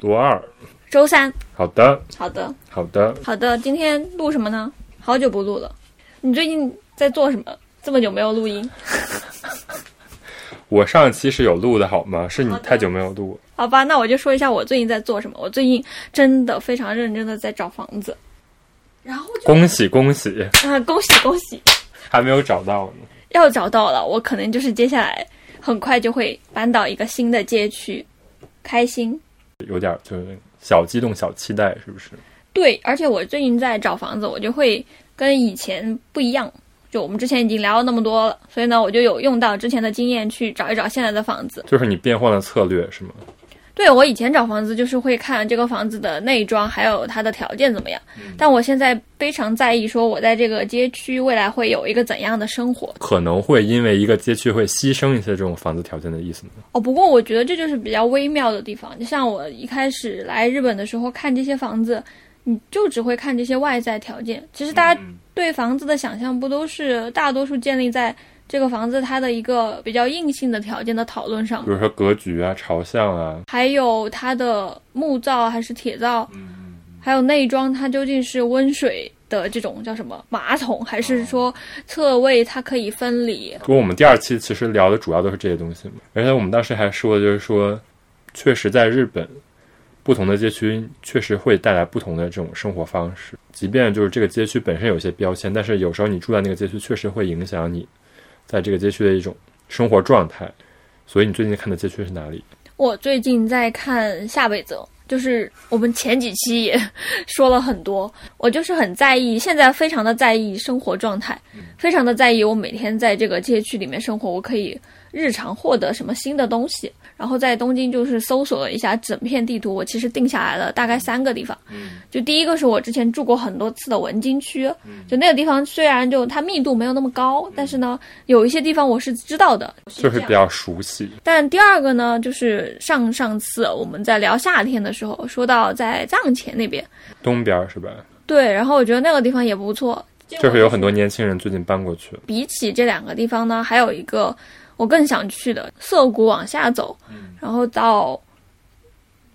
罗二。周三，好的，好的，好的，好的。今天录什么呢？好久不录了。你最近在做什么？这么久没有录音？我上期是有录的好吗？是你太久没有录。好吧，那我就说一下我最近在做什么。我最近真的非常认真的在找房子。然后恭喜恭喜啊！恭喜恭喜！还没有找到呢。要找到了，我可能就是接下来。很快就会搬到一个新的街区，开心，有点就是小激动、小期待，是不是？对，而且我最近在找房子，我就会跟以前不一样。就我们之前已经聊了那么多了，所以呢，我就有用到之前的经验去找一找现在的房子。就是你变换的策略是吗？对我以前找房子就是会看这个房子的内装，还有它的条件怎么样。但我现在非常在意，说我在这个街区未来会有一个怎样的生活。可能会因为一个街区会牺牲一些这种房子条件的意思吗？哦，不过我觉得这就是比较微妙的地方。就像我一开始来日本的时候看这些房子，你就只会看这些外在条件。其实大家对房子的想象不都是大多数建立在。这个房子它的一个比较硬性的条件的讨论上，比如说格局啊、朝向啊，还有它的木造还是铁造，还有内装它究竟是温水的这种叫什么马桶，还是说侧位它可以分离？不过我们第二期其实聊的主要都是这些东西嘛，而且我们当时还说的就是说，确实在日本，不同的街区确实会带来不同的这种生活方式，即便就是这个街区本身有些标签，但是有时候你住在那个街区，确实会影响你。在这个街区的一种生活状态，所以你最近看的街区是哪里？我最近在看下北泽，就是我们前几期也 说了很多，我就是很在意，现在非常的在意生活状态，非常的在意我每天在这个街区里面生活，我可以日常获得什么新的东西。然后在东京就是搜索了一下整片地图，我其实定下来了大概三个地方。嗯，就第一个是我之前住过很多次的文京区，就那个地方虽然就它密度没有那么高，但是呢有一些地方我是知道的，就是比较熟悉。但第二个呢，就是上上次我们在聊夏天的时候说到在藏前那边，东边是吧？对，然后我觉得那个地方也不错，就是有很多年轻人最近搬过去。比起这两个地方呢，还有一个。我更想去的涩谷往下走，然后到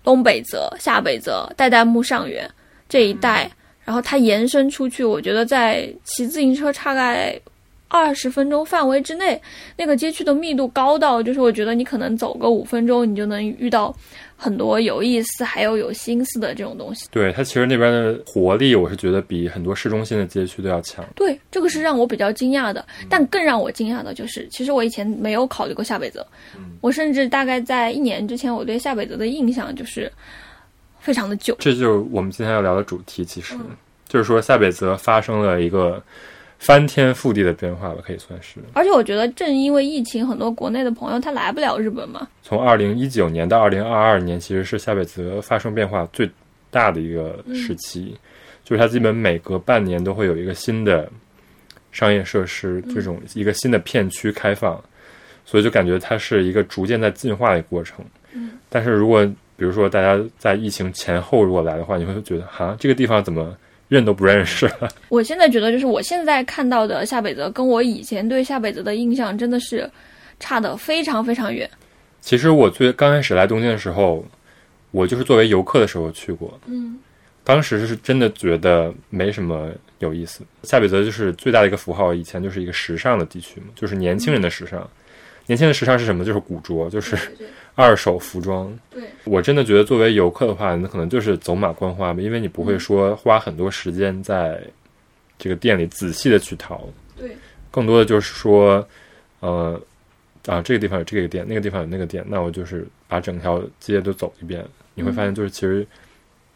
东北泽、下北泽、代代木上原这一带，然后它延伸出去，我觉得在骑自行车大概二十分钟范围之内，那个街区的密度高到，就是我觉得你可能走个五分钟，你就能遇到。很多有意思还有有心思的这种东西，对它其实那边的活力，我是觉得比很多市中心的街区都要强。对，这个是让我比较惊讶的。但更让我惊讶的就是，其实我以前没有考虑过下北泽，我甚至大概在一年之前，我对下北泽的印象就是非常的旧。这就是我们今天要聊的主题，其实就是说下北泽发生了一个。翻天覆地的变化吧，可以算是。而且我觉得，正因为疫情，很多国内的朋友他来不了日本嘛。从二零一九年到二零二二年，其实是下北泽发生变化最大的一个时期，就是它基本每隔半年都会有一个新的商业设施，这种一个新的片区开放，所以就感觉它是一个逐渐在进化的过程。嗯。但是如果比如说大家在疫情前后如果来的话，你会觉得哈，这个地方怎么？认都不认识。我现在觉得，就是我现在看到的夏北泽，跟我以前对夏北泽的印象真的是差的非常非常远。其实我最刚开始来东京的时候，我就是作为游客的时候去过。嗯，当时是真的觉得没什么有意思。夏北泽就是最大的一个符号，以前就是一个时尚的地区嘛，就是年轻人的时尚。年轻人的时尚是什么？就是古着，就是。二手服装，对我真的觉得作为游客的话，那可能就是走马观花吧，因为你不会说花很多时间在这个店里仔细的去淘，对，更多的就是说，呃，啊，这个地方有这个店，那个地方有那个店，那我就是把整条街都走一遍，你会发现就是其实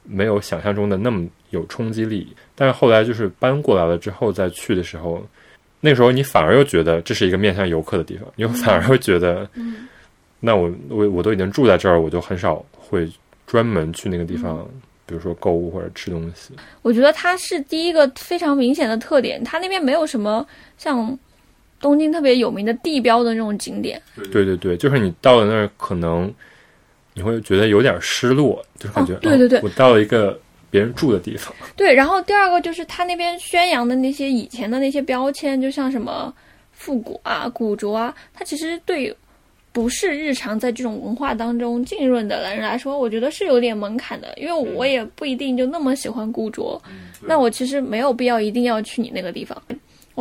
没有想象中的那么有冲击力。但是后来就是搬过来了之后再去的时候，那时候你反而又觉得这是一个面向游客的地方，你反而会觉得，嗯。那我我我都已经住在这儿，我就很少会专门去那个地方，比如说购物或者吃东西。我觉得它是第一个非常明显的特点，它那边没有什么像东京特别有名的地标的那种景点。对对对，就是你到了那儿，可能你会觉得有点失落，就是感觉、哦对对对哦我到了一个别人住的地方。对，然后第二个就是他那边宣扬的那些以前的那些标签，就像什么复古啊、古着啊，它其实对不是日常在这种文化当中浸润的人来说，我觉得是有点门槛的，因为我也不一定就那么喜欢古着，那我其实没有必要一定要去你那个地方。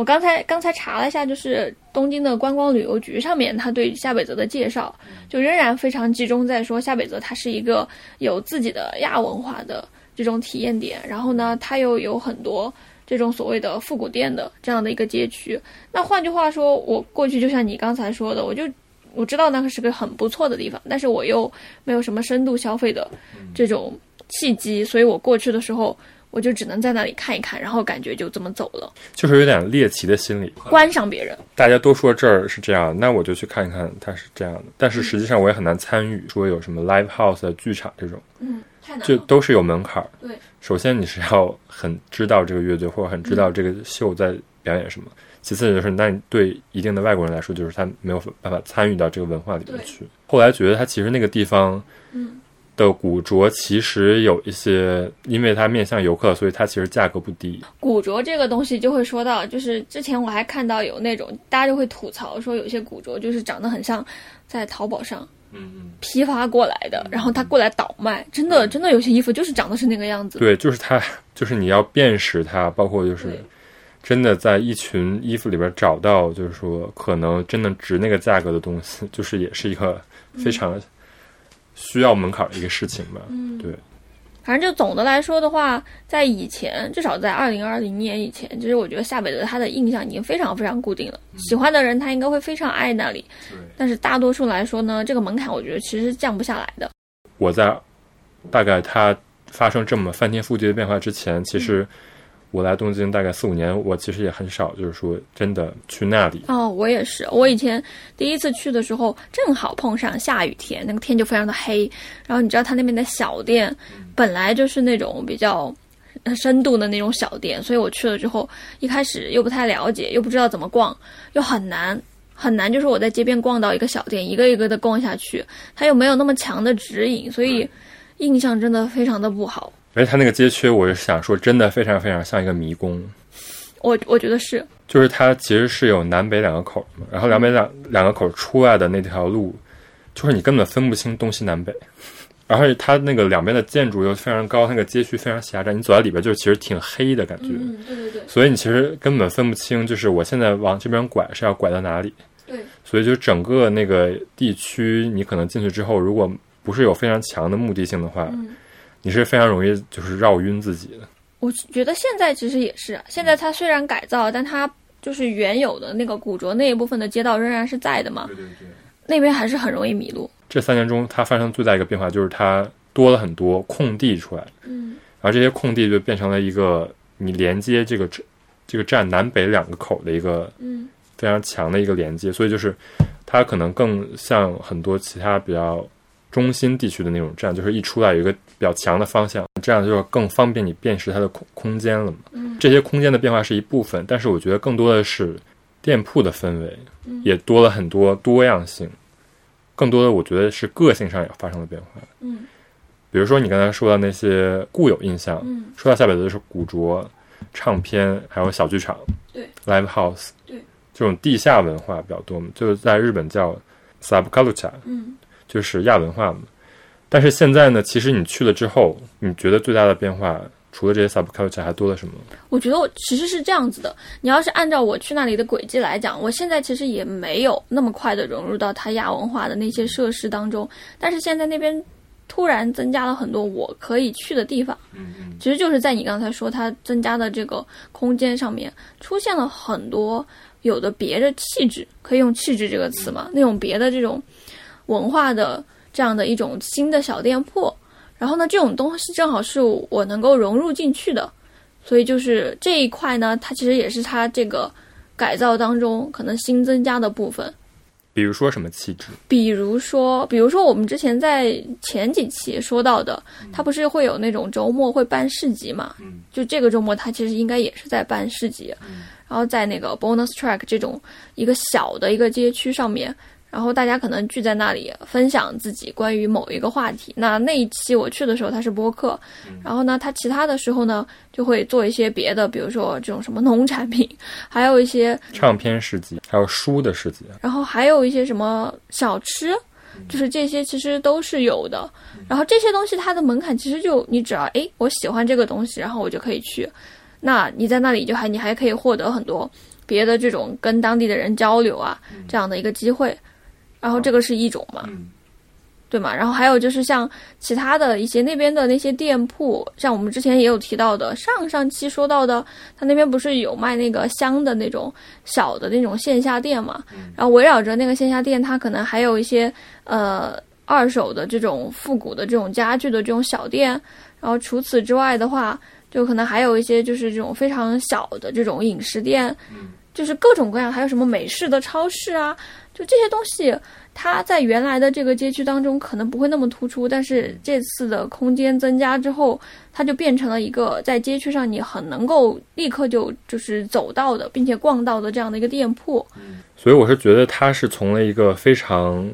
我刚才刚才查了一下，就是东京的观光旅游局上面，他对夏北泽的介绍，就仍然非常集中在说夏北泽它是一个有自己的亚文化的这种体验点，然后呢，它又有很多这种所谓的复古店的这样的一个街区。那换句话说，我过去就像你刚才说的，我就我知道那个是个很不错的地方，但是我又没有什么深度消费的这种契机，所以我过去的时候。我就只能在那里看一看，然后感觉就这么走了，就是有点猎奇的心理。观赏别人。大家都说这儿是这样，那我就去看一看它是这样的。但是实际上我也很难参与，说有什么 live house 的剧场这种，嗯，太难就都是有门槛儿。对，首先你是要很知道这个乐队，或者很知道这个秀在表演什么。其次就是，那你对一定的外国人来说，就是他没有办法参与到这个文化里面去。后来觉得他其实那个地方，嗯。的古着其实有一些，因为它面向游客，所以它其实价格不低。古着这个东西就会说到，就是之前我还看到有那种大家就会吐槽说，有些古着就是长得很像在淘宝上嗯批发过来的，然后他过来倒卖，真的真的有些衣服就是长得是那个样子。对，就是它，就是你要辨识它，包括就是真的在一群衣服里边找到，就是说可能真的值那个价格的东西，就是也是一个非常。需要门槛的一个事情吧，嗯，对。反正就总的来说的话，在以前，至少在二零二零年以前，其实我觉得夏北泽他的印象已经非常非常固定了。喜欢的人他应该会非常爱那里，但是大多数来说呢，这个门槛我觉得其实是降不下来的。我在大概他发生这么翻天覆地的变化之前，其实。我来东京大概四五年，我其实也很少，就是说真的去那里。哦，我也是。我以前第一次去的时候，正好碰上下雨天，那个天就非常的黑。然后你知道，它那边的小店本来就是那种比较深度的那种小店，所以我去了之后，一开始又不太了解，又不知道怎么逛，又很难很难。就是我在街边逛到一个小店，一个一个的逛下去，它又没有那么强的指引，所以印象真的非常的不好。而且它那个街区，我是想说，真的非常非常像一个迷宫。我我觉得是，就是它其实是有南北两个口嘛，然后南北两两个口出来的那条路，就是你根本分不清东西南北。而且它那个两边的建筑又非常高，那个街区非常狭窄，你走在里边就是其实挺黑的感觉。嗯，对对对。所以你其实根本分不清，就是我现在往这边拐是要拐到哪里。对。所以就整个那个地区，你可能进去之后，如果不是有非常强的目的性的话，嗯。你是非常容易就是绕晕自己的。我觉得现在其实也是，现在它虽然改造，但它就是原有的那个古着那一部分的街道仍然是在的嘛。对对对。那边还是很容易迷路。这三年中，它发生最大一个变化就是它多了很多空地出来。嗯。然后这些空地就变成了一个你连接这个这个站南北两个口的一个嗯非常强的一个连接，所以就是它可能更像很多其他比较。中心地区的那种站，就是一出来有一个比较强的方向，这样就更方便你辨识它的空空间了嘛。嗯，这些空间的变化是一部分，但是我觉得更多的是店铺的氛围，嗯、也多了很多多样性。更多的，我觉得是个性上也发生了变化。嗯，比如说你刚才说的那些固有印象，嗯，说到下北泽就是古着、唱片，还有小剧场，对，live house，对，这种地下文化比较多嘛，就是在日本叫 subculture，嗯。就是亚文化嘛，但是现在呢，其实你去了之后，你觉得最大的变化，除了这些 subculture 还多了什么？我觉得我其实是这样子的，你要是按照我去那里的轨迹来讲，我现在其实也没有那么快的融入到它亚文化的那些设施当中，但是现在那边突然增加了很多我可以去的地方，其实就是在你刚才说它增加的这个空间上面，出现了很多有的别的气质，可以用气质这个词嘛，那种别的这种。文化的这样的一种新的小店铺，然后呢，这种东西正好是我能够融入进去的，所以就是这一块呢，它其实也是它这个改造当中可能新增加的部分。比如说什么气质？比如说，比如说我们之前在前几期说到的，它不是会有那种周末会办市集嘛？嗯就这个周末，它其实应该也是在办市集，然后在那个 bonus track 这种一个小的一个街区上面，然后大家可能聚在那里分享自己关于某一个话题。那那一期我去的时候，它是播客，然后呢，它其他的时候呢，就会做一些别的，比如说这种什么农产品，还有一些唱片市集，还有书的市集。然后还有一些什么小吃，就是这些其实都是有的。然后这些东西它的门槛其实就你只要诶，我喜欢这个东西，然后我就可以去。那你在那里就还你还可以获得很多别的这种跟当地的人交流啊这样的一个机会。然后这个是一种嘛，对嘛？然后还有就是像其他的一些那边的那些店铺，像我们之前也有提到的，上上期说到的，他那边不是有卖那个香的那种小的那种线下店嘛？然后围绕着那个线下店，它可能还有一些呃二手的这种复古的这种家具的这种小店。然后除此之外的话，就可能还有一些就是这种非常小的这种饮食店，就是各种各样，还有什么美式的超市啊，就这些东西。它在原来的这个街区当中可能不会那么突出，但是这次的空间增加之后，它就变成了一个在街区上你很能够立刻就就是走到的，并且逛到的这样的一个店铺。所以我是觉得它是从了一个非常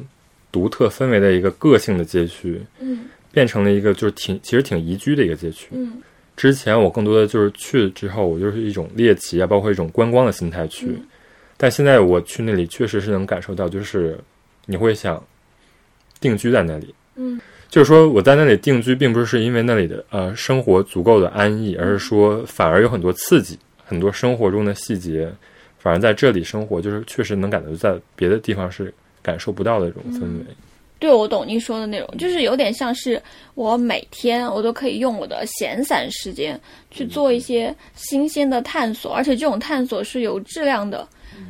独特氛围的一个个性的街区，嗯变成了一个就是挺其实挺宜居的一个街区。嗯之前我更多的就是去之后，我就是一种猎奇啊，包括一种观光的心态去。嗯但现在我去那里，确实是能感受到，就是你会想定居在那里。嗯就是说我在那里定居，并不是因为那里的呃生活足够的安逸，而是说反而有很多刺激，很多生活中的细节，反而在这里生活，就是确实能感觉在别的地方是感受不到的这种氛围。对，我懂您说的那种，就是有点像是我每天我都可以用我的闲散时间去做一些新鲜的探索，而且这种探索是有质量的。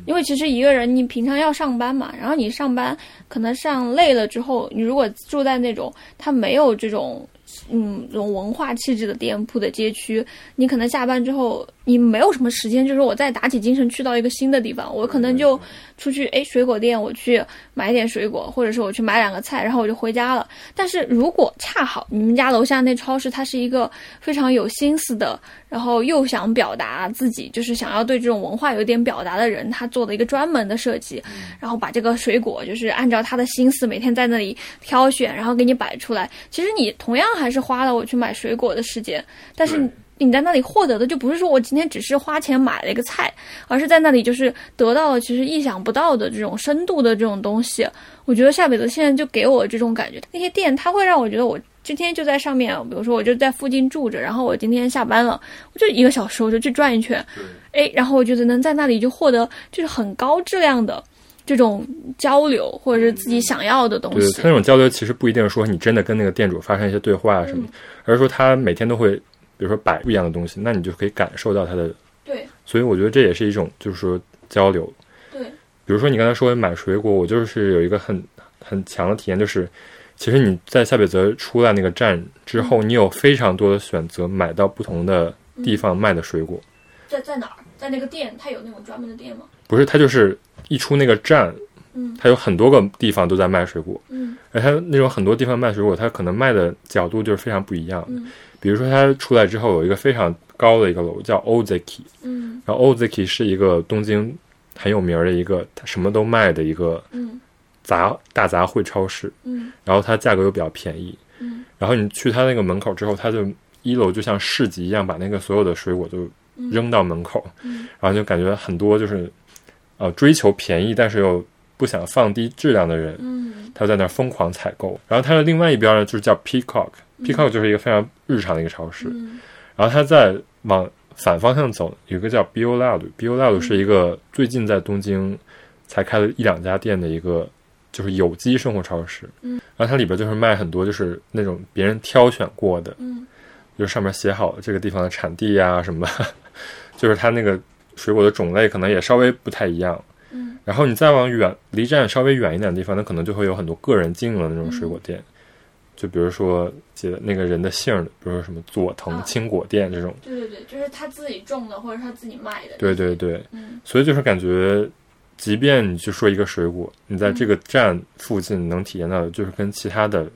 因为其实一个人你平常要上班嘛，然后你上班可能上累了之后，你如果住在那种他没有这种嗯这种文化气质的店铺的街区，你可能下班之后你没有什么时间，就是我再打起精神去到一个新的地方，我可能就出去哎水果店我去买点水果，或者是我去买两个菜，然后我就回家了。但是如果恰好你们家楼下那超市它是一个非常有心思的，然后又想表达自己，就是想要对这种文化有点表达的人，他做的一个专门的设计，然后把这个水果就是按照他的心思每天在那里挑选，然后给你摆出来。其实你同样还是花了我去买水果的时间，但是你。你在那里获得的就不是说我今天只是花钱买了一个菜，而是在那里就是得到了其实意想不到的这种深度的这种东西。我觉得夏北泽现在就给我这种感觉，那些店它会让我觉得我今天就在上面，比如说我就在附近住着，然后我今天下班了，我就一个小时我就去转一圈，哎，然后我觉得能在那里就获得就是很高质量的这种交流，或者是自己想要的东西对，他。那种交流其实不一定说你真的跟那个店主发生一些对话啊什么的，而是说他每天都会，比如说摆不一样的东西，那你就可以感受到他的。对所以我觉得这也是一种就是说交流。对，比如说你刚才说买水果，我就是有一个很很强的体验，就是其实你在夏北泽出来那个站之后，你有非常多的选择，买到不同的地方卖的水果。在在哪儿？在那个店，他有那种专门的店吗？不是，他就是一出那个站，嗯。它有很多个地方都在卖水果，嗯。而它那种很多地方卖水果，它可能卖的角度就是非常不一样。嗯。比如说，它出来之后有一个非常高的一个楼叫 Ozeki，嗯。然后 Ozeki 是一个东京很有名儿的一个，它什么都卖的一个嗯。杂大杂烩超市，嗯。然后它价格又比较便宜，嗯。然后你去它那个门口之后，它就一楼就像市集一样，把那个所有的水果都扔到门口，嗯。然后就感觉很多就是呃追求便宜，但是又不想放低质量的人，嗯他在那儿疯狂采购。然后它的另外一边呢，就是叫 Peacock，Peacock 就是一个非常日常的一个超市。嗯然后它在往反方向走，有一个叫 Bio Loud，Bio Loud 是一个最近在东京才开了一两家店的一个就是有机生活超市。嗯，然后它里边就是卖很多就是那种别人挑选过的，嗯就是上面写好这个地方的产地呀、什么的，就是它那个水果的种类可能也稍微不太一样。嗯然后你再往远离站稍微远一点的地方，那可能就会有很多个人经营的那种水果店，就比如说写的那个人的姓的，比如说什么佐藤啊青果店这种。对对对，就是他自己种的或者他自己卖的。对对对，嗯所以就是感觉即便你去说一个水果，你在这个站附近能体验到的，就是跟其他的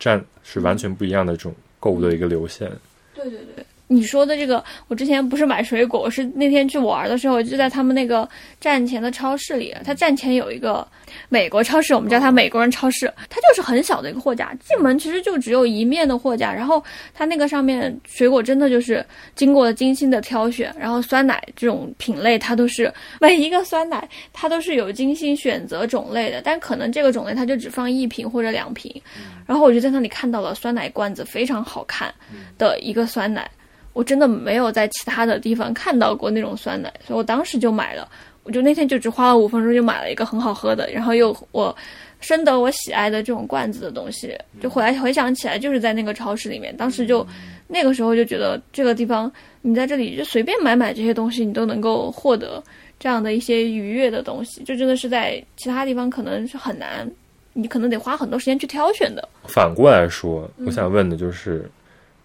站是完全不一样的这种购物的一个流线。对对对。你说的这个，我之前不是买水果，我是那天去玩的时候，就在他们那个站前的超市里。他站前有一个美国超市，我们叫它美国人超市。它就是很小的一个货架，进门其实就只有一面的货架。然后它那个上面水果真的就是经过了精心的挑选。然后酸奶这种品类，它都是每一个酸奶它都是有精心选择种类的，但可能这个种类它就只放一瓶或者两瓶。然后我就在那里看到了酸奶罐子非常好看的一个酸奶。我真的没有在其他的地方看到过那种酸奶，所以我当时就买了。我就那天就只花了五分钟就买了一个很好喝的，然后又我深得我喜爱的这种罐子的东西。就回来回想起来，就是在那个超市里面，当时就那个时候就觉得这个地方，你在这里就随便买买这些东西，你都能够获得这样的一些愉悦的东西。就真的是在其他地方可能是很难，你可能得花很多时间去挑选的。反过来说，我想问的就是。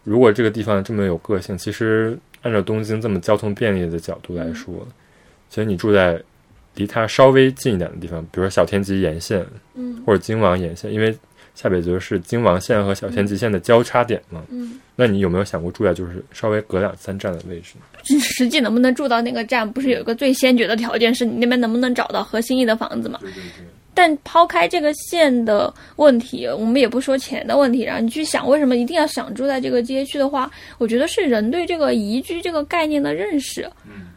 如果这个地方这么有个性，其实按照东京这么交通便利的角度来说，其实你住在离它稍微近一点的地方，比如说小田急沿线，嗯，或者京王沿线，因为下北泽是京王线和小田急线的交叉点嘛，嗯，那你有没有想过住在就是稍微隔两三站的位置？实际能不能住到那个站，不是有一个最先决的条件，是你那边能不能找到合心意的房子嘛？对对对。但抛开这个线的问题，我们也不说钱的问题，然后你去想为什么一定要想住在这个街区的话，我觉得是人对这个宜居这个概念的认识。嗯，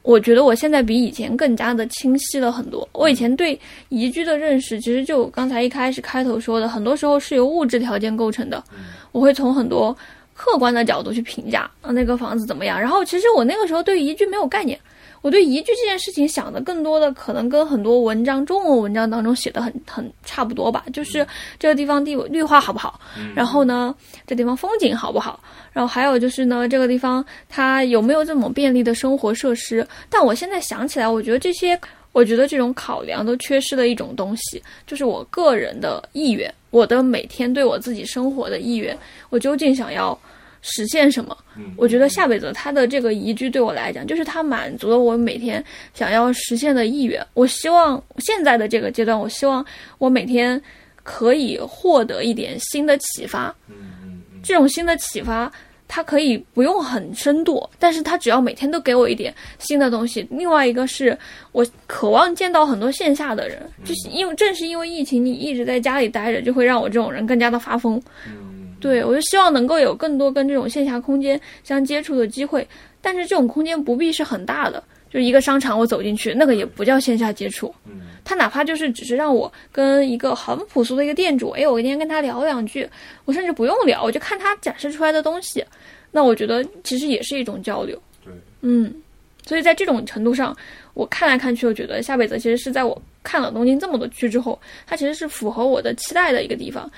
我觉得我现在比以前更加的清晰了很多。我以前对宜居的认识，其实就刚才一开始开头说的，很多时候是由物质条件构成的。我会从很多客观的角度去评价啊那个房子怎么样。然后其实我那个时候对宜居没有概念。我对宜居这件事情想的更多的可能跟很多文章中文文章当中写的很很差不多吧，就是这个地方地绿化好不好，然后呢这地方风景好不好，然后还有就是呢这个地方它有没有这么便利的生活设施。但我现在想起来，我觉得这些，我觉得这种考量都缺失了一种东西，就是我个人的意愿，我的每天对我自己生活的意愿，我究竟想要。实现什么？我觉得夏北泽他的这个移居对我来讲，就是他满足了我每天想要实现的意愿。我希望现在的这个阶段，我希望我每天可以获得一点新的启发。这种新的启发，它可以不用很深度，但是它只要每天都给我一点新的东西。另外一个是我渴望见到很多线下的人，就是因为正是因为疫情，你一直在家里待着，就会让我这种人更加的发疯。对，我就希望能够有更多跟这种线下空间相接触的机会，但是这种空间不必是很大的，就是一个商场我走进去，那个也不叫线下接触。嗯，他哪怕就是只是让我跟一个很朴素的一个店主，哎，我今天跟他聊两句，我甚至不用聊，我就看他展示出来的东西，那我觉得其实也是一种交流。对，嗯，所以在这种程度上，我看来看去，我觉得夏北泽其实是在我看了东京这么多区之后，它其实是符合我的期待的一个地方。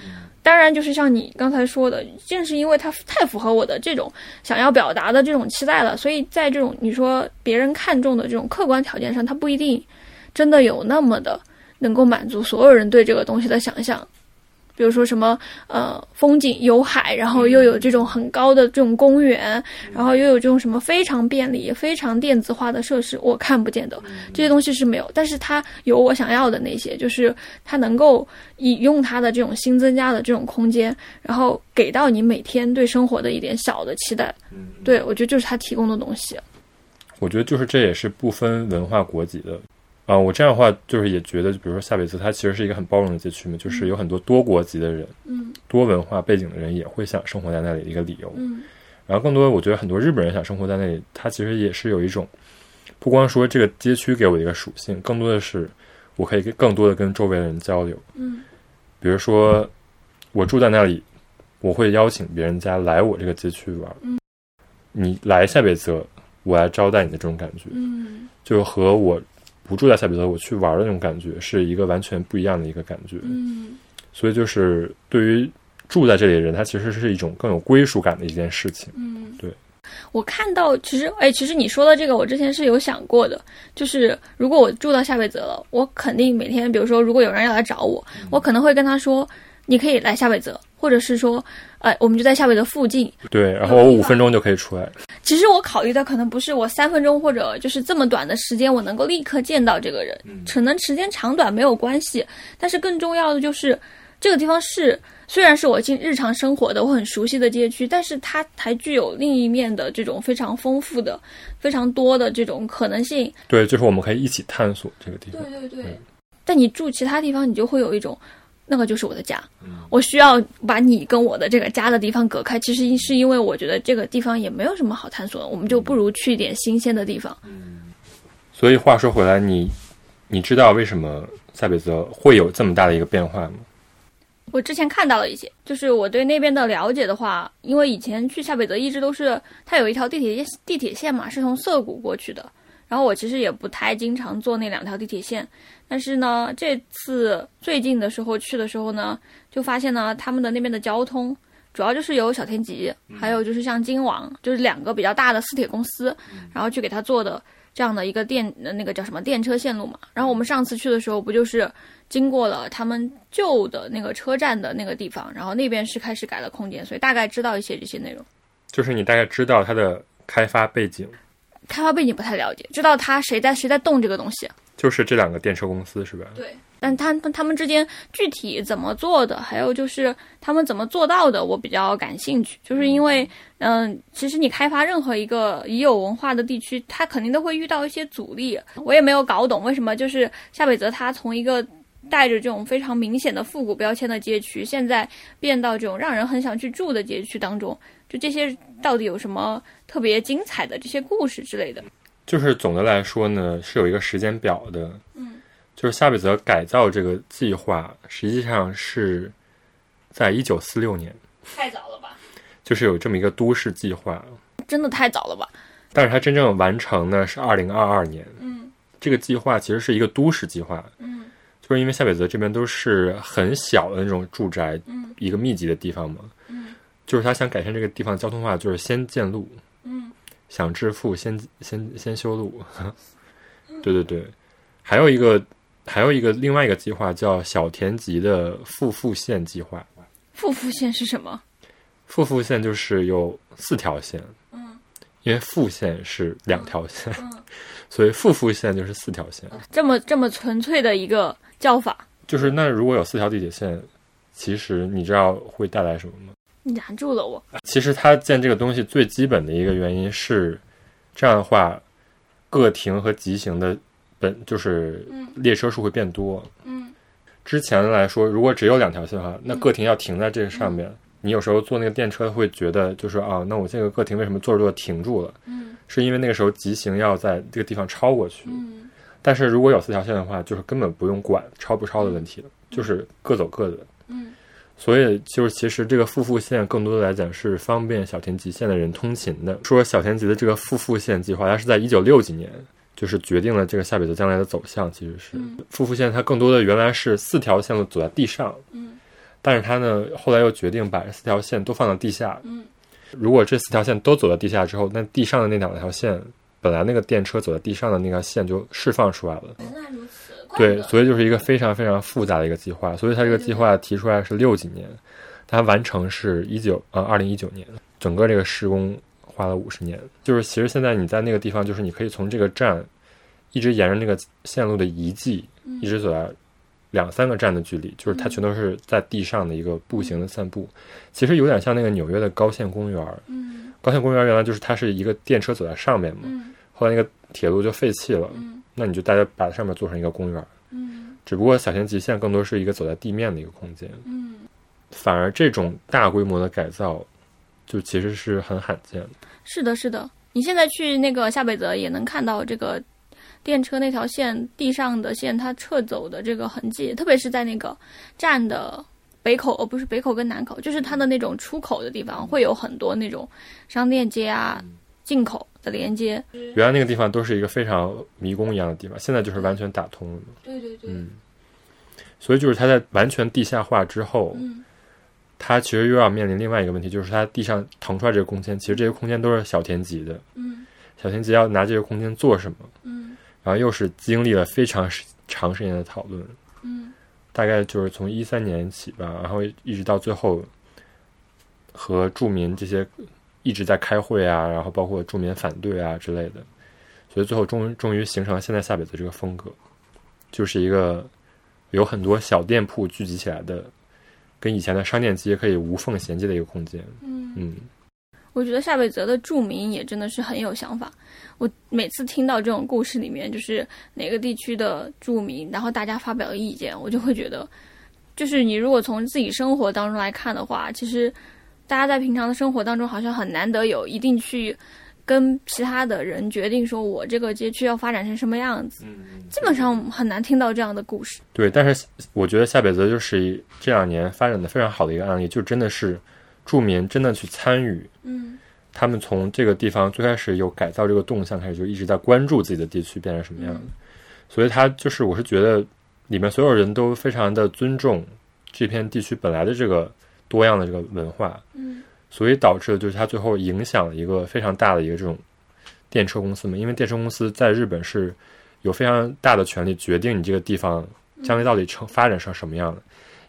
当然，就是像你刚才说的，正是因为它太符合我的这种想要表达的这种期待了，所以在这种你说别人看重的这种客观条件上，它不一定真的有那么的能够满足所有人对这个东西的想象。比如说什么呃风景有海，然后又有这种很高的这种公园，然后又有这种什么非常便利、非常电子化的设施，我看不见的这些东西是没有。但是它有我想要的那些，就是它能够引用它的这种新增加的这种空间，然后给到你每天对生活的一点小的期待。对我觉得就是它提供的东西。我觉得就是这也是不分文化国籍的。啊，我这样的话就是也觉得，比如说夏北泽，它其实是一个很包容的街区嘛，就是有很多多国籍的人，嗯，多文化背景的人也会想生活在那里的一个理由。嗯，然后更多，我觉得很多日本人想生活在那里，他其实也是有一种，不光说这个街区给我的一个属性，更多的是我可以更多的跟周围的人交流。嗯，比如说我住在那里，我会邀请别人家来我这个街区玩。嗯，你来夏北泽，我来招待你的这种感觉。嗯，就和我。不住在夏比泽，我去玩的那种感觉是一个完全不一样的一个感觉。嗯，所以就是对于住在这里的人，他其实是一种更有归属感的一件事情。嗯，对。我看到，其实，哎，其实你说的这个，我之前是有想过的。就是如果我住到夏贝泽了，我肯定每天，比如说，如果有人要来找我，我可能会跟他说，你可以来夏威泽，或者是说，呃，我们就在夏威泽附近。对，然后我五分钟就可以出来。其实我考虑的可能不是我三分钟或者就是这么短的时间，我能够立刻见到这个人，可能时间长短没有关系，但是更重要的就是这个地方是虽然是我进日常生活的我很熟悉的街区，但是它还具有另一面的这种非常丰富的、非常多的这种可能性。对，就是我们可以一起探索这个地方。对对对。但你住其他地方，你就会有一种。那个就是我的家，我需要把你跟我的这个家的地方隔开。其实是因为我觉得这个地方也没有什么好探索的，我们就不如去一点新鲜的地方。所以话说回来，你你知道为什么塞北泽会有这么大的一个变化吗？我之前看到了一些，就是我对那边的了解的话，因为以前去塞北泽一直都是它有一条地铁地铁线嘛，是从涩谷过去的。然后我其实也不太经常坐那两条地铁线，但是呢，这次最近的时候去的时候呢，就发现呢，他们的那边的交通主要就是由小田急，还有就是像京网，就是两个比较大的私铁公司，然后去给他做的这样的一个电那个叫什么电车线路嘛。然后我们上次去的时候，不就是经过了他们旧的那个车站的那个地方，然后那边是开始改了空间，所以大概知道一些这些内容。就是你大概知道它的开发背景。开发背景不太了解，知道他谁在谁在动这个东西，就是这两个电车公司是吧？对，但他他们之间具体怎么做的，还有就是他们怎么做到的，我比较感兴趣。就是因为，嗯，其实你开发任何一个已有文化的地区，它肯定都会遇到一些阻力。我也没有搞懂为什么，就是夏北泽他从一个带着这种非常明显的复古标签的街区，现在变到这种让人很想去住的街区当中。就这些到底有什么特别精彩的这些故事之类的？就是总的来说呢，是有一个时间表的。嗯，就是夏北泽改造这个计划，实际上是在一九四六年。太早了吧？就是有这么一个都市计划。真的太早了吧？但是它真正完成呢是二零二二年。嗯，这个计划其实是一个都市计划。嗯，就是因为夏北泽这边都是很小的那种住宅，嗯，一个密集的地方嘛。就是他想改善这个地方交通化，就是先建路，嗯，想致富先先先修路，对对对，还有一个还有一个另外一个计划叫小田急的复复线计划。复复线是什么？复复线就是有四条线，嗯，因为复线是两条线，所以复复线就是四条线。这么这么纯粹的一个叫法，就是那如果有四条地铁线，其实你知道会带来什么吗？拦住了我。其实他建这个东西最基本的一个原因是，这样的话，各停和急行的本就是列车数会变多。嗯，之前来说，如果只有两条线的话，那各停要停在这个上面。你有时候坐那个电车会觉得，就是啊，那我这个各停为什么坐着坐着停住了？嗯，是因为那个时候急行要在这个地方超过去。嗯，但是如果有四条线的话，就是根本不用管超不超的问题了，就是各走各的。嗯。所以，就是其实这个复复线更多的来讲是方便小田急线的人通勤的。说小田急的这个复复线计划，它是在一九六几年，就是决定了这个下北泽将来的走向。其实是复复线，它更多的原来是四条线路走在地上，嗯，但是它呢后来又决定把这四条线都放到地下，嗯，如果这四条线都走到地下之后，那地上的那两条线，本来那个电车走在地上的那条线就释放出来了。原来如此。对，所以就是一个非常非常复杂的一个计划。所以它这个计划提出来是六几年，它完成是一九呃二零一九年，整个这个施工花了五十年。就是其实现在你在那个地方，就是你可以从这个站一直沿着那个线路的遗迹，一直走到两三个站的距离，就是它全都是在地上的一个步行的散步。其实有点像那个纽约的高线公园。嗯，高线公园原来就是它是一个电车走在上面嘛，后来那个铁路就废弃了。那你就大家把上面做成一个公园，嗯，只不过小型极限更多是一个走在地面的一个空间，嗯，反而这种大规模的改造，就其实是很罕见的。是的，是的，你现在去那个下北泽也能看到这个电车那条线地上的线它撤走的这个痕迹，特别是在那个站的北口，哦不是北口跟南口，就是它的那种出口的地方，会有很多那种商店街啊。进口的连接，原来那个地方都是一个非常迷宫一样的地方，现在就是完全打通了。对对对，嗯，所以就是它在完全地下化之后，嗯，它其实又要面临另外一个问题，就是它地上腾出来这个空间，其实这些空间都是小田急的，嗯，小田急要拿这个空间做什么？嗯，然后又是经历了非常长时间的讨论，嗯，大概就是从一三年起吧，然后一直到最后，和住民这些一直在开会啊，然后包括住民反对啊之类的，所以最后终于终于形成了现在下北泽这个风格，就是一个有很多小店铺聚集起来的，跟以前的商店街可以无缝衔接的一个空间。嗯嗯，我觉得夏北泽的住民也真的是很有想法。我每次听到这种故事里面，就是哪个地区的住民，然后大家发表的意见，我就会觉得，就是你如果从自己生活当中来看的话，其实大家在平常的生活当中好像很难得有一定去跟其他的人决定说我这个街区要发展成什么样子，基本上很难听到这样的故事。对，但是我觉得夏北泽就是这两年发展的非常好的一个案例，就真的是住民真的去参与。嗯他们从这个地方最开始有改造这个动向开始，就一直在关注自己的地区变成什么样的，所以他就是我是觉得里面所有人都非常的尊重这片地区本来的这个多样的这个文化，嗯。所以导致的就是它最后影响了一个非常大的一个这种电车公司嘛，因为电车公司在日本是有非常大的权利决定你这个地方将来到底成发展成什么样的，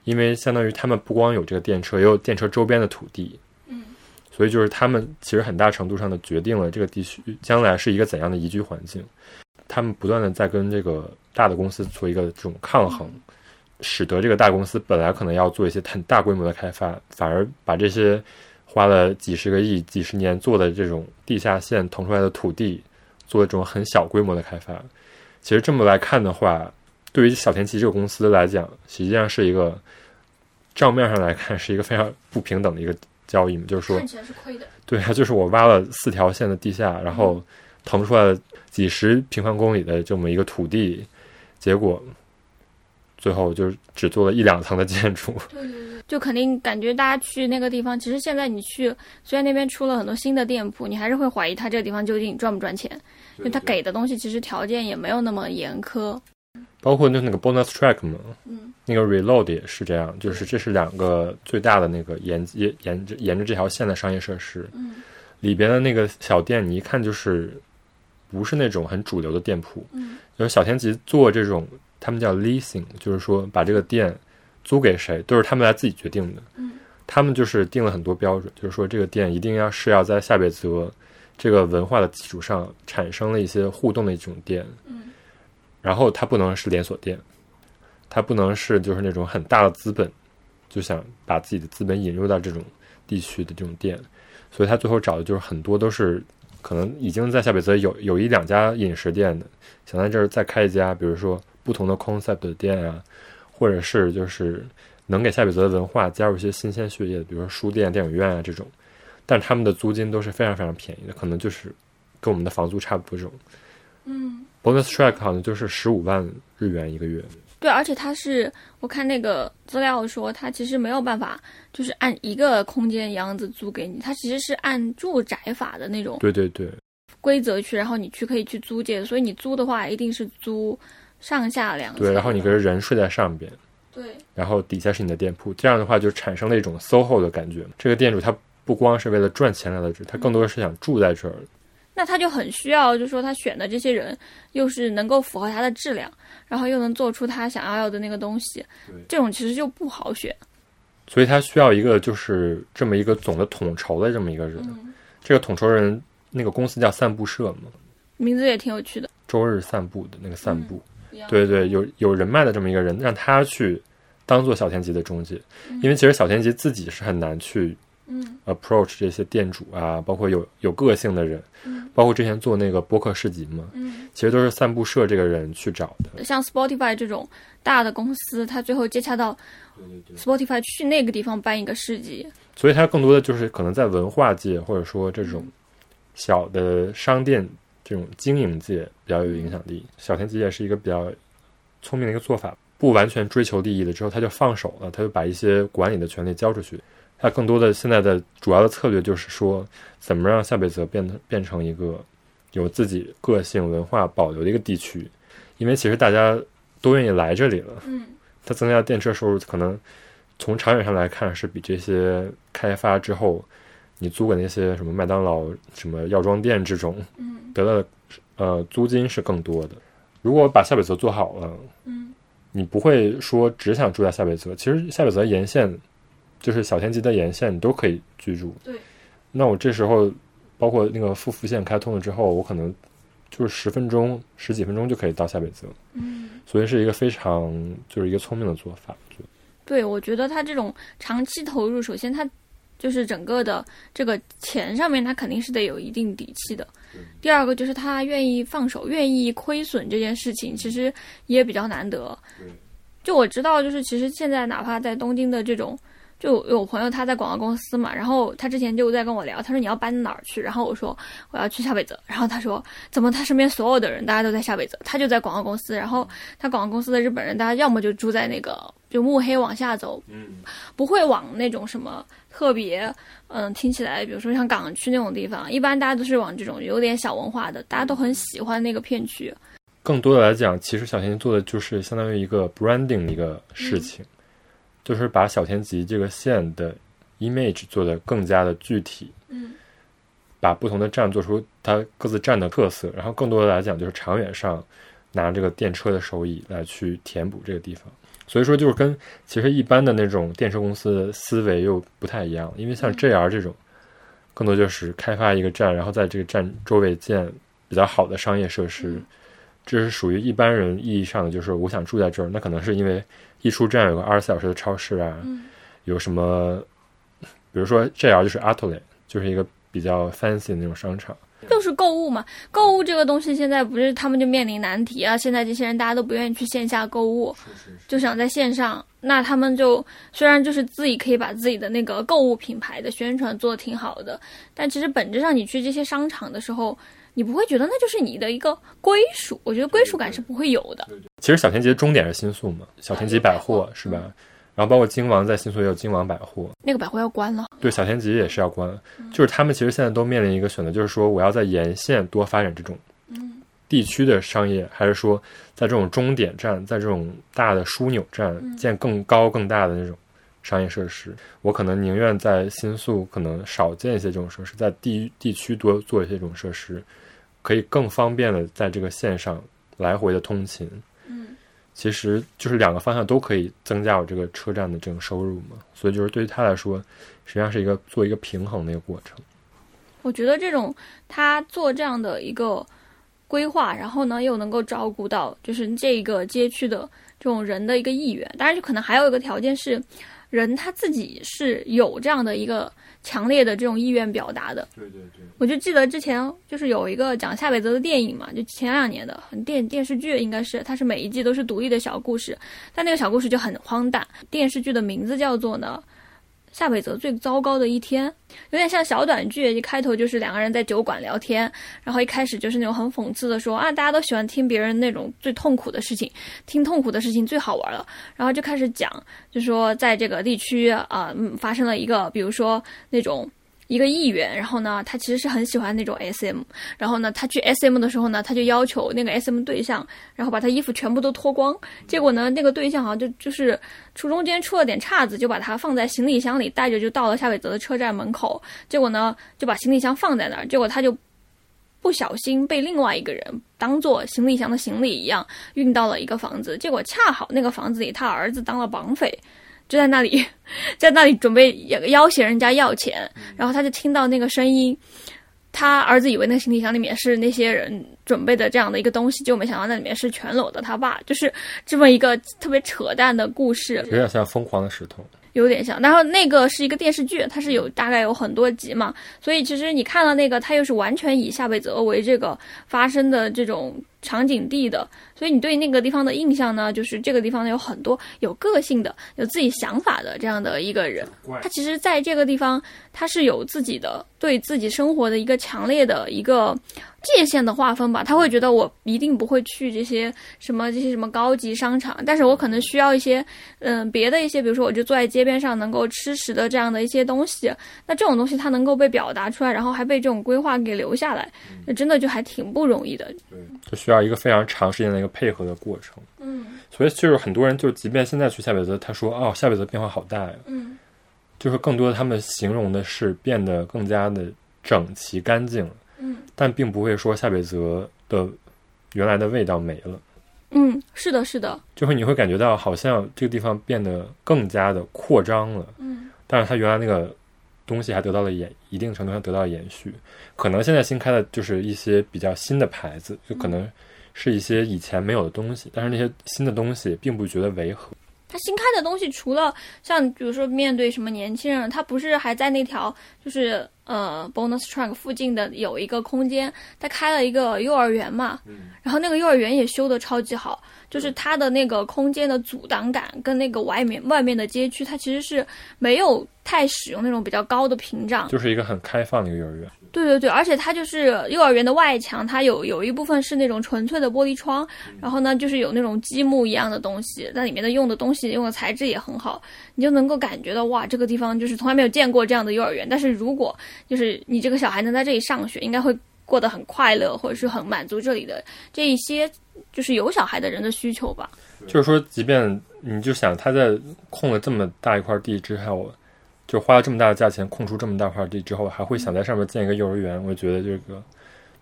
因为相当于他们不光有这个电车，也有电车周边的土地。嗯。所以就是他们其实很大程度上的决定了这个地区将来是一个怎样的宜居环境。他们不断的在跟这个大的公司做一个这种抗衡，使得这个大公司本来可能要做一些很大规模的开发，反而把这些花了几十个亿、几十年做的这种地下线腾出来的土地，做这种很小规模的开发。其实这么来看的话，对于小田急这个公司来讲，实际上是一个账面上来看是一个非常不平等的一个交易嘛，就是说看起来是亏的。对啊，就是我挖了四条线的地下，然后腾出来了几十平方公里的这么一个土地，结果最后就是只做了一两层的建筑。对对对就肯定感觉大家去那个地方，其实现在你去，虽然那边出了很多新的店铺，你还是会怀疑它这个地方究竟赚不赚钱，因为他给的东西其实条件也没有那么严苛。包括就那个 bonus track 嘛，嗯。那个 reload 也是这样，就是这是两个最大的那个沿沿沿着沿着这条线的商业设施，嗯。里边的那个小店，你一看就是不是那种很主流的店铺，嗯。就是小田急做这种，他们叫 leasing，就是说把这个店租给谁都是他们来自己决定的。嗯。他们就是定了很多标准，就是说这个店一定要是要在下北泽这个文化的基础上产生了一些互动的一种店，嗯。然后它不能是连锁店，它不能是就是那种很大的资本就想把自己的资本引入到这种地区的这种店，所以他最后找的就是很多都是可能已经在下北泽有有一两家饮食店的，想在这儿再开一家，比如说不同的 concept 的店啊，或者是就是能给下北泽的文化加入一些新鲜血液，比如说书店、电影院啊这种，但他们的租金都是非常非常便宜的，可能就是跟我们的房租差不多这种。嗯，bonus track 好像就是十五万日元一个月，对，而且它是我看那个资料说，它其实没有办法就是按一个空间样子租给你，它其实是按住宅法的那种对对对，规则去，然后你去可以去租借，所以你租的话一定是租上下两层。对，然后你跟人睡在上边，对然后底下是你的店铺，这样的话就产生了一种 SOHO 的感觉。这个店主他不光是为了赚钱来的这，他更多的是想住在这儿。那他就很需要，就是说他选的这些人又是能够符合他的质量，然后又能做出他想要的那个东西，这种其实就不好选。所以他需要一个就是这么一个总的统筹的这么一个人。嗯，这个统筹人那个公司叫散步社嘛，名字也挺有趣的。周日散步的那个散步。嗯对对，有有人脉的这么一个人，让他去当做小田急的中介，因为其实小田急自己是很难去嗯。approach 这些店主啊，包括有有个性的人，嗯。包括之前做那个播客市集嘛，嗯，其实都是散步社这个人去找的。像 Spotify 这种大的公司，他最后接洽到 Spotify 去那个地方办一个市集。所以它更多的就是可能在文化界或者说这种小的商店这种经营界比较有影响力。小田急也是一个比较聪明的一个做法，不完全追求利益的之后，他就放手了，他就把一些管理的权利交出去。他更多的现在的主要的策略就是说，怎么让下北泽变得变成一个有自己个性文化保留的一个地区，因为其实大家都愿意来这里了。嗯他增加电车收入，可能从长远上来看是比这些开发之后你租给那些什么麦当劳、什么药妆店这种嗯得到的呃租金是更多的。如果把下北泽做好了，嗯你不会说只想住在下北泽。其实下北泽沿线，就是小田急的沿线，你都可以居住。对。那我这时候，包括那个富福线开通了之后，我可能就是十分钟、十几分钟就可以到下北泽。嗯。所以是一个非常就是一个聪明的做法。对，我觉得他这种长期投入，首先他就是整个的这个钱上面，他肯定是得有一定底气的。第二个就是他愿意放手，愿意亏损这件事情，其实也比较难得。就我知道，就是其实现在哪怕在东京的这种。就有朋友他在广告公司嘛，然后他之前就在跟我聊，他说你要搬哪儿去？然后我说我要去下北泽，然后他说怎么他身边所有的人大家都在下北泽，他就在广告公司，然后他广告公司的日本人大家要么就住在那个就目黑往下走，嗯，不会往那种什么特别嗯听起来比如说像港区那种地方，一般大家都是往这种有点小文化的，大家都很喜欢那个片区。更多的来讲，其实小田做的就是相当于一个 branding 的一个事情。就是把小田急这个线的 image 做得更加的具体，嗯，把不同的站做出它各自站的特色，然后更多的来讲就是长远上拿这个电车的收益来去填补这个地方。所以说就是跟其实一般的那种电车公司的思维又不太一样，因为像 JR 这种，更多就是开发一个站，然后在这个站周围建比较好的商业设施，这是属于一般人意义上的，就是我想住在这儿，那可能是因为。一出站有个二十四小时的超市啊，有什么，比如说 JR 就是 Outlet，就是一个比较 fancy 的那种商场，就是购物嘛。购物这个东西现在不是他们就面临难题啊。现在这些人大家都不愿意去线下购物，就想在线上。那他们就虽然就是自己可以把自己的那个购物品牌的宣传做的挺好的，但其实本质上你去这些商场的时候。你不会觉得那就是你的一个归属？我觉得归属感是不会有的。其实小田急的终点是新宿嘛，小田急百货是吧？然后包括京王在新宿也有京王百货，那个百货要关了。对，小田急也是要关。就是他们其实现在都面临一个选择，就是说我要在沿线多发展这种地区的商业，还是说在这种终点站，在这种大的枢纽站建更高更大的那种商业设施。我可能宁愿在新宿可能少建一些这种设施，在地地区多做一些这种设施。可以更方便的在这个线上来回的通勤，嗯，其实就是两个方向都可以增加我这个车站的这种收入嘛，所以就是对于他来说，实际上是一个做一个平衡的一个过程。我觉得这种他做这样的一个规划，然后呢又能够照顾到就是这个街区的这种人的一个意愿，当然就可能还有一个条件是，人他自己是有这样的一个。强烈的这种意愿表达的，对对对，我就记得之前就是有一个讲夏北泽的电影嘛，就前两年的电电视剧，应该是它是每一季都是独立的小故事，但那个小故事就很荒诞。电视剧的名字叫做呢。夏北泽最糟糕的一天，有点像小短剧。一开头就是两个人在酒馆聊天，然后一开始就是那种很讽刺的说啊，大家都喜欢听别人那种最痛苦的事情，听痛苦的事情最好玩了。然后就开始讲，就说在这个地区啊，发生了一个，比如说那种。一个议员，然后呢，他其实是很喜欢那种 SM，然后呢，他去 SM 的时候呢，他就要求那个 SM 对象，然后把他衣服全部都脱光。结果呢，那个对象好像就就是出中间出了点岔子，就把他放在行李箱里带着，就到了夏北泽的车站门口。结果呢，就把行李箱放在那儿，结果他就不小心被另外一个人当做行李箱的行李一样运到了一个房子。结果恰好那个房子里他儿子当了绑匪。就在那里，在那里准备要挟人家要钱，然后他就听到那个声音，他儿子以为那个行李箱里面是那些人准备的这样的一个东西，就没想到那里面是全裸的他爸，就是这么一个特别扯淡的故事，有点像疯狂的石头。有点像，然后那个是一个电视剧，它是有大概有很多集嘛，所以其实你看了那个，它又是完全以夏北泽为这个发生的这种场景地的，所以你对那个地方的印象呢，就是这个地方呢有很多有个性的、有自己想法的这样的一个人，他其实在这个地方他是有自己的对自己生活的一个强烈的一个。界限的划分吧，他会觉得我一定不会去这些什么这些什么高级商场，但是我可能需要一些嗯别的一些，比如说我就坐在街边上能够吃食的这样的一些东西，那这种东西它能够被表达出来，然后还被这种规划给留下来，那真的就还挺不容易的。对，就需要一个非常长时间的一个配合的过程。嗯，所以就是很多人就即便现在去夏北泽，他说哦夏北泽变化好大呀。嗯，就是更多的他们形容的是变得更加的整齐干净了。嗯，但并不会说夏北泽的原来的味道没了。嗯，是的，是的，就会你会感觉到好像这个地方变得更加的扩张了，嗯但是它原来那个东西还得到了延一定程度上得到了延续。可能现在新开的就是一些比较新的牌子，就可能是一些以前没有的东西，但是那些新的东西并不觉得违和。它新开的东西，除了像比如说面对什么年轻人，它不是还在那条就是呃 bonus track 附近的有一个空间，它开了一个幼儿园嘛，然后那个幼儿园也修的超级好，就是它的那个空间的阻挡感跟那个外面外面的街区，它其实是没有太使用那种比较高的屏障，就是一个很开放的一个幼儿园。对对对，而且它就是幼儿园的外墙，它有有一部分是那种纯粹的玻璃窗，然后呢，就是有那种积木一样的东西，那里面的用的东西用的材质也很好，你就能够感觉到哇，这个地方就是从来没有见过这样的幼儿园。但是如果就是你这个小孩能在这里上学，应该会过得很快乐，或者是很满足这里的这一些就是有小孩的人的需求吧。就是说，即便你就想他在空了这么大一块地之后，就花了这么大的价钱空出这么大块地之后，还会想在上面建一个幼儿园，我觉得这个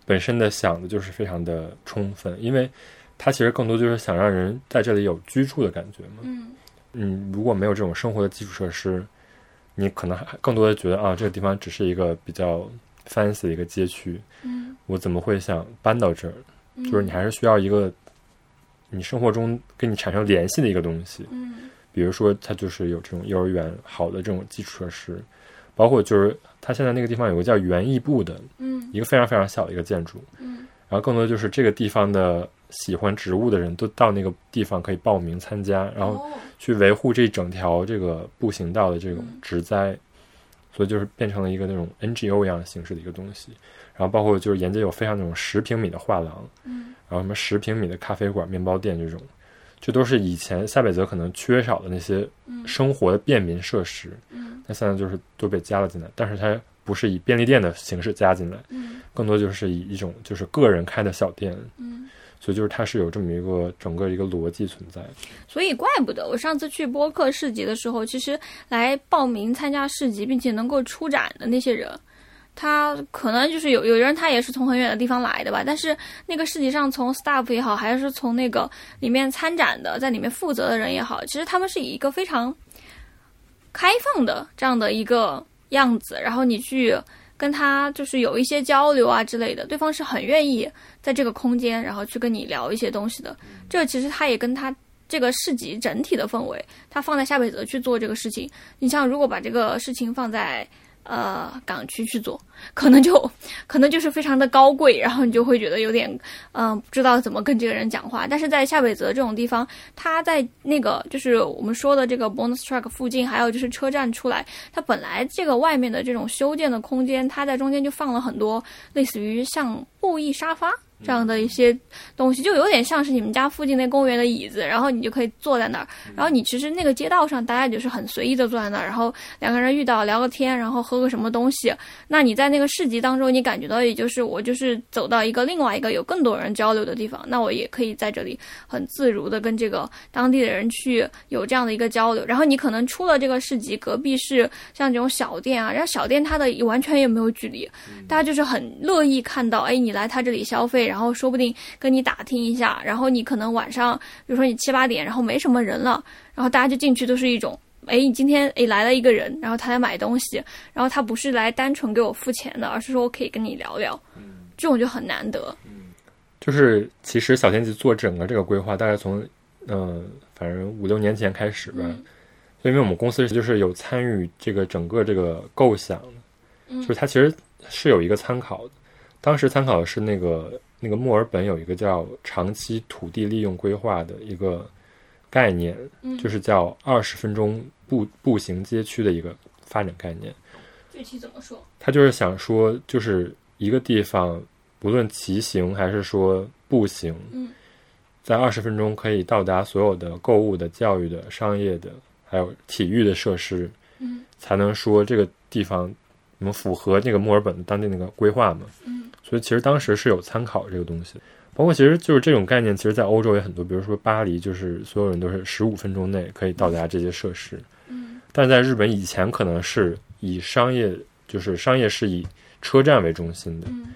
本身的想的就是非常的充分，因为他其实更多就是想让人在这里有居住的感觉嘛。嗯嗯，如果没有这种生活的基础设施，你可能还更多的觉得啊，这个地方只是一个比较 fancy 的一个街区，嗯我怎么会想搬到这儿？嗯，就是你还是需要一个你生活中跟你产生联系的一个东西，嗯。比如说它就是有这种幼儿园好的这种基础设施，包括就是它现在那个地方有个叫园艺部的嗯。一个非常非常小的一个建筑，嗯。然后更多的就是这个地方的喜欢植物的人都到那个地方可以报名参加，然后哦。去维护这一整条这个步行道的这种嗯。植栽，所以就是变成了一个那种 NGO 一样形式的一个东西。然后包括就是沿街有非常那种十平米的画廊，嗯然后什么十平米的咖啡馆、面包店这种，这都是以前夏北泽可能缺少的那些嗯生活的便民设施，嗯那现在就是都被加了进来，但是它不是以便利店的形式加进来，嗯更多就是以一种就是个人开的小店，嗯。所以就是它是有这么一个整个一个逻辑存在。所以怪不得我上次去播客市集的时候，其实来报名参加市集并且能够出展的那些人，他可能就是有有人他也是从很远的地方来的吧，但是那个市集上从 staff 也好，还是从那个里面参展的在里面负责的人也好，其实他们是以一个非常开放的这样的一个样子，然后你去。跟他就是有一些交流啊之类的，对方是很愿意在这个空间，然后去跟你聊一些东西的。这其实他也跟他这个市集整体的氛围，他放在夏北泽去做这个事情。你像如果把这个事情放在呃港区去做，可能就可能就是非常的高贵，然后你就会觉得有点嗯、不知道怎么跟这个人讲话。但是在夏北泽这种地方，他在那个就是我们说的这个 bonus track 附近，还有就是车站出来，它本来这个外面的这种修建的空间，它在中间就放了很多类似于像布艺沙发。这样的一些东西，就有点像是你们家附近那公园的椅子，然后你就可以坐在那儿，然后你其实那个街道上，大家就是很随意的坐在那儿，然后两个人遇到聊个天，然后喝个什么东西。那你在那个市集当中，你感觉到也就是我就是走到一个另外一个有更多人交流的地方，那我也可以在这里很自如的跟这个当地的人去有这样的一个交流。然后你可能出了这个市集，隔壁是像这种小店啊，然后小店它的完全也没有距离，大家就是很乐意看到，哎，你来他这里消费。然后说不定跟你打听一下，然后你可能晚上，比如说你七八点，然后没什么人了，然后大家就进去都是一种，哎，你今天哎来了一个人，然后他来买东西，然后他不是来单纯给我付钱的，而是说我可以跟你聊聊，这种就很难得。就是其实小天极做整个这个规划，大概从嗯、呃，反正五六年前开始吧。嗯因为我们公司就是有参与这个整个这个构想，嗯就是它其实是有一个参考的。当时参考的是那个那个墨尔本有一个叫长期土地利用规划的一个概念，嗯就是叫二十分钟步步行街区的一个发展概念。具体怎么说？他就是想说，就是一个地方，不论骑行还是说步行，嗯在二十分钟可以到达所有的购物的、教育的、商业的，还有体育的设施，嗯才能说这个地方能符合那个墨尔本的当地那个规划嘛。嗯所以其实当时是有参考这个东西，包括其实就是这种概念，其实在欧洲也很多，比如说巴黎，就是所有人都是十五分钟内可以到达这些设施，嗯。但在日本以前可能是以商业，就是商业是以车站为中心的，嗯。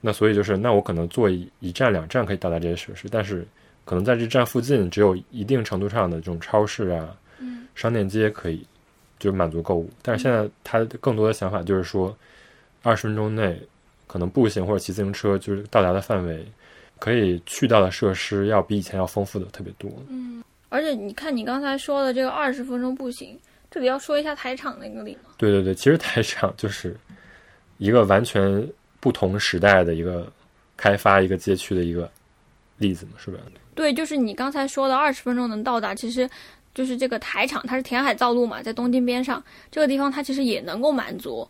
那所以就是那我可能坐一一站两站可以到达这些设施，但是可能在这站附近只有一定程度上的这种超市啊、嗯商店街可以就是满足购物。但是现在他更多的想法就是说，二十分钟内可能步行或者骑自行车就是到达的范围，可以去到的设施要比以前要丰富的特别多。嗯，而且你看你刚才说的这个二十分钟步行，这里要说一下台场那个里吗？对对对，其实台场就是一个完全不同时代的一个开发一个街区的一个例子嘛，是吧？对，就是你刚才说的二十分钟能到达，其实就是这个台场，它是填海造路嘛，在东京边上这个地方，它其实也能够满足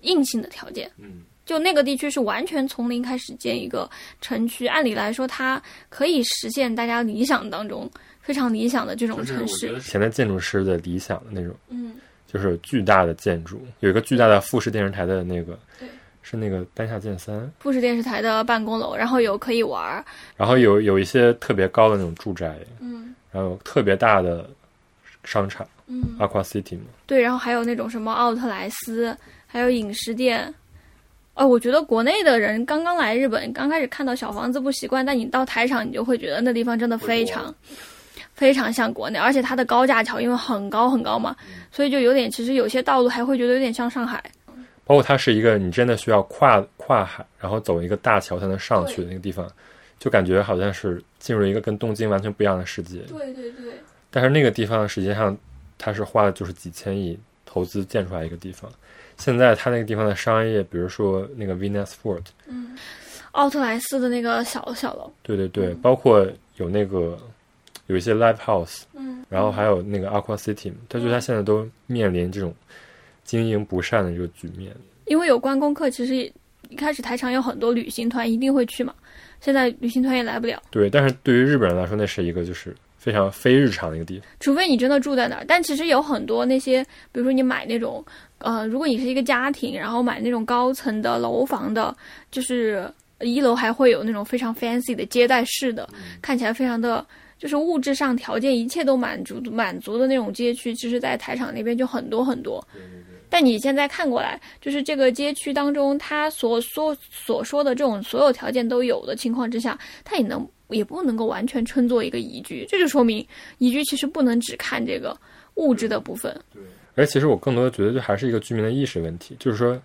硬性的条件。嗯，就那个地区是完全从零开始建一个城区，按理来说，它可以实现大家理想当中非常理想的这种城市。前的建筑师的理想的那种，嗯，就是巨大的建筑，有一个巨大的富士电视台的那个对，是那个丹下健三，富士电视台的办公楼，然后有可以玩儿，然后有有一些特别高的那种住宅，嗯然后有特别大的商场嗯，Aqua City 嘛，对，然后还有那种什么奥特莱斯，还有饮食店。哦，我觉得国内的人刚刚来日本，刚开始看到小房子不习惯，但你到台场，你就会觉得那地方真的非常，非常像国内，而且它的高架桥因为很高很高嘛，所以就有点，其实有些道路还会觉得有点像上海。包括它是一个你真的需要跨跨海，然后走一个大桥才能上去的那个地方，就感觉好像是进入一个跟东京完全不一样的世界。对对对，但是那个地方实际上它是花了就是几千亿投资建出来一个地方。现在它那个地方的商业，比如说那个 Venus Fort，嗯，奥特莱斯的那个小小楼，对对对，包括有那个有一些 live house，嗯，然后还有那个 Aqua City，他就他现在都面临这种经营不善的这个局面。因为有关功课，其实一开始台场有很多旅行团一定会去嘛，现在旅行团也来不了。对，但是对于日本人来说，那是一个就是非常非日常的一个地方。除非你真的住在那儿，但其实有很多那些，比如说你买那种，呃，如果你是一个家庭，然后买那种高层的楼房的，就是一楼还会有那种非常 fancy 的接待室的，看起来非常的，就是物质上条件一切都满足满足的那种街区，其实在台场那边就很多很多。但你现在看过来，就是这个街区当中，他所说所说的这种所有条件都有的情况之下，他也能也不能够完全称作一个宜居。这就说明宜居其实不能只看这个物质的部分。对而其实我更多的觉得，就还是一个居民的意识问题，就是说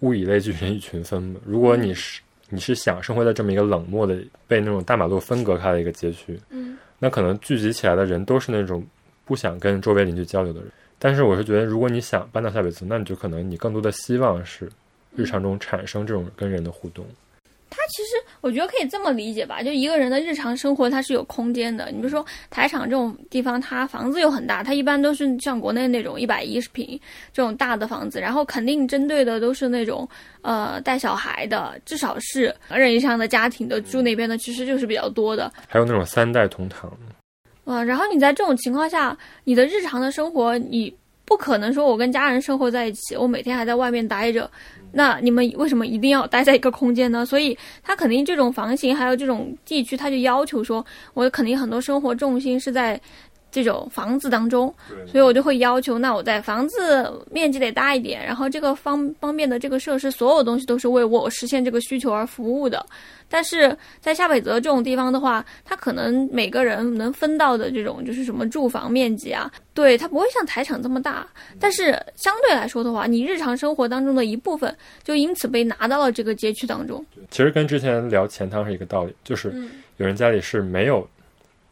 物以类聚，人以群分嘛。如果你是你是想生活在这么一个冷漠的、被那种大马路分隔开的一个街区，嗯，那可能聚集起来的人都是那种不想跟周围邻居交流的人。但是我是觉得，如果你想搬到下北泽，那你就可能你更多的希望是日常中产生这种跟人的互动。它其实我觉得可以这么理解吧，就一个人的日常生活它是有空间的。你比如说台场这种地方，它房子又很大，它一般都是像国内那种一百一十平这种大的房子，然后肯定针对的都是那种呃带小孩的，至少是人以上的家庭的住那边的，其实就是比较多的。还有那种三代同堂，嗯、然后你在这种情况下，你的日常的生活，你不可能说我跟家人生活在一起，我每天还在外面待着，那你们为什么一定要待在一个空间呢？所以他肯定这种房型还有这种地区，他就要求说，我肯定很多生活重心是在。这种房子当中，所以我就会要求，那我在房子面积得大一点，然后这个方方面的这个设施，所有东西都是为我实现这个需求而服务的。但是在夏北泽这种地方的话，它可能每个人能分到的这种就是什么住房面积啊，对，它不会像台场这么大。但是相对来说的话，你日常生活当中的一部分就因此被拿到了这个街区当中。其实跟之前聊钱汤是一个道理，就是嗯，有人家里是没有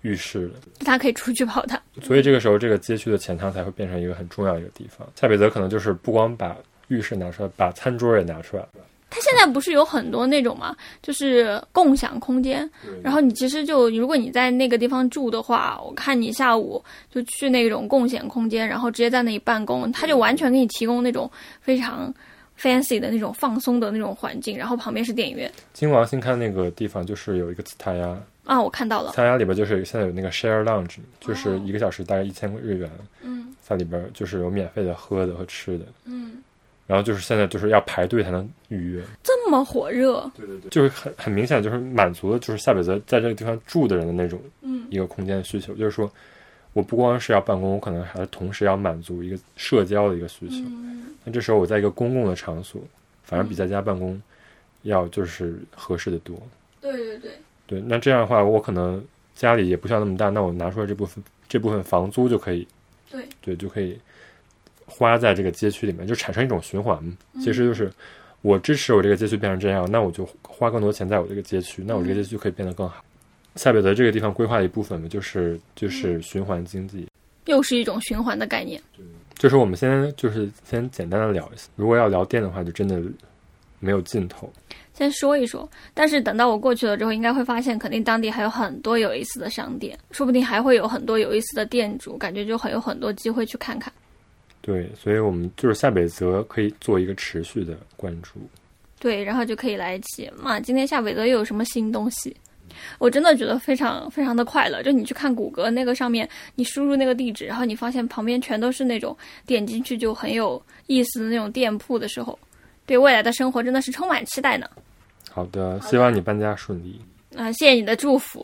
浴室的，他可以出去跑的。所以这个时候这个街区的前汤才会变成一个很重要的一个地方。夏北泽可能就是不光把浴室拿出来，把餐桌也拿出来了。它现在不是有很多那种嘛，就是共享空间。然后你其实就如果你在那个地方住的话，我看你下午就去那种共享空间，然后直接在那里办公，它就完全给你提供那种非常 fancy 的那种放松的那种环境，然后旁边是电影院金王新开那个地方就是有一个塔呀，啊，我看到了，塔呀里边就是现在有那个 share lounge，就是一个小时大概一千日元，嗯。在里边就是有免费的喝的和吃的，嗯，然后就是现在就是要排队才能预约，这么火热，对对对，就是很很明显就是满足了就是下北泽在这个地方住的人的那种嗯。一个空间的需求，就是说我不光是要办公，我可能还同时要满足一个社交的一个需求。嗯。那这时候我在一个公共的场所，反而比在家办公要就是合适的多。对对对，对，那这样的话，我可能家里也不需要那么大，那我拿出来这部分这部分房租就可以，对对，就可以花在这个街区里面，就产生一种循环。其实就是我支持我这个街区变成这样，那我就花更多钱在我这个街区，那我这个街区可以变得更好。夏北泽这个地方规划的一部分嘛，就是就是循环经济。又是一种循环的概念。就是我们先就是先简单的聊一下，如果要聊电的话，就真的没有尽头。先说一说，但是等到我过去了之后，应该会发现，肯定当地还有很多有意思的商店，说不定还会有很多有意思的店主，感觉就很有很多机会去看看。对，所以我们就是下北泽可以做一个持续的关注。对，然后就可以来一起嘛，今天下北泽又有什么新东西？我真的觉得非常非常的快乐。就你去看谷歌那个上面，你输入那个地址，然后你发现旁边全都是那种点进去就很有意思的那种店铺的时候，对未来的生活真的是充满期待呢。好的，希望你搬家顺利。啊、谢谢你的祝福。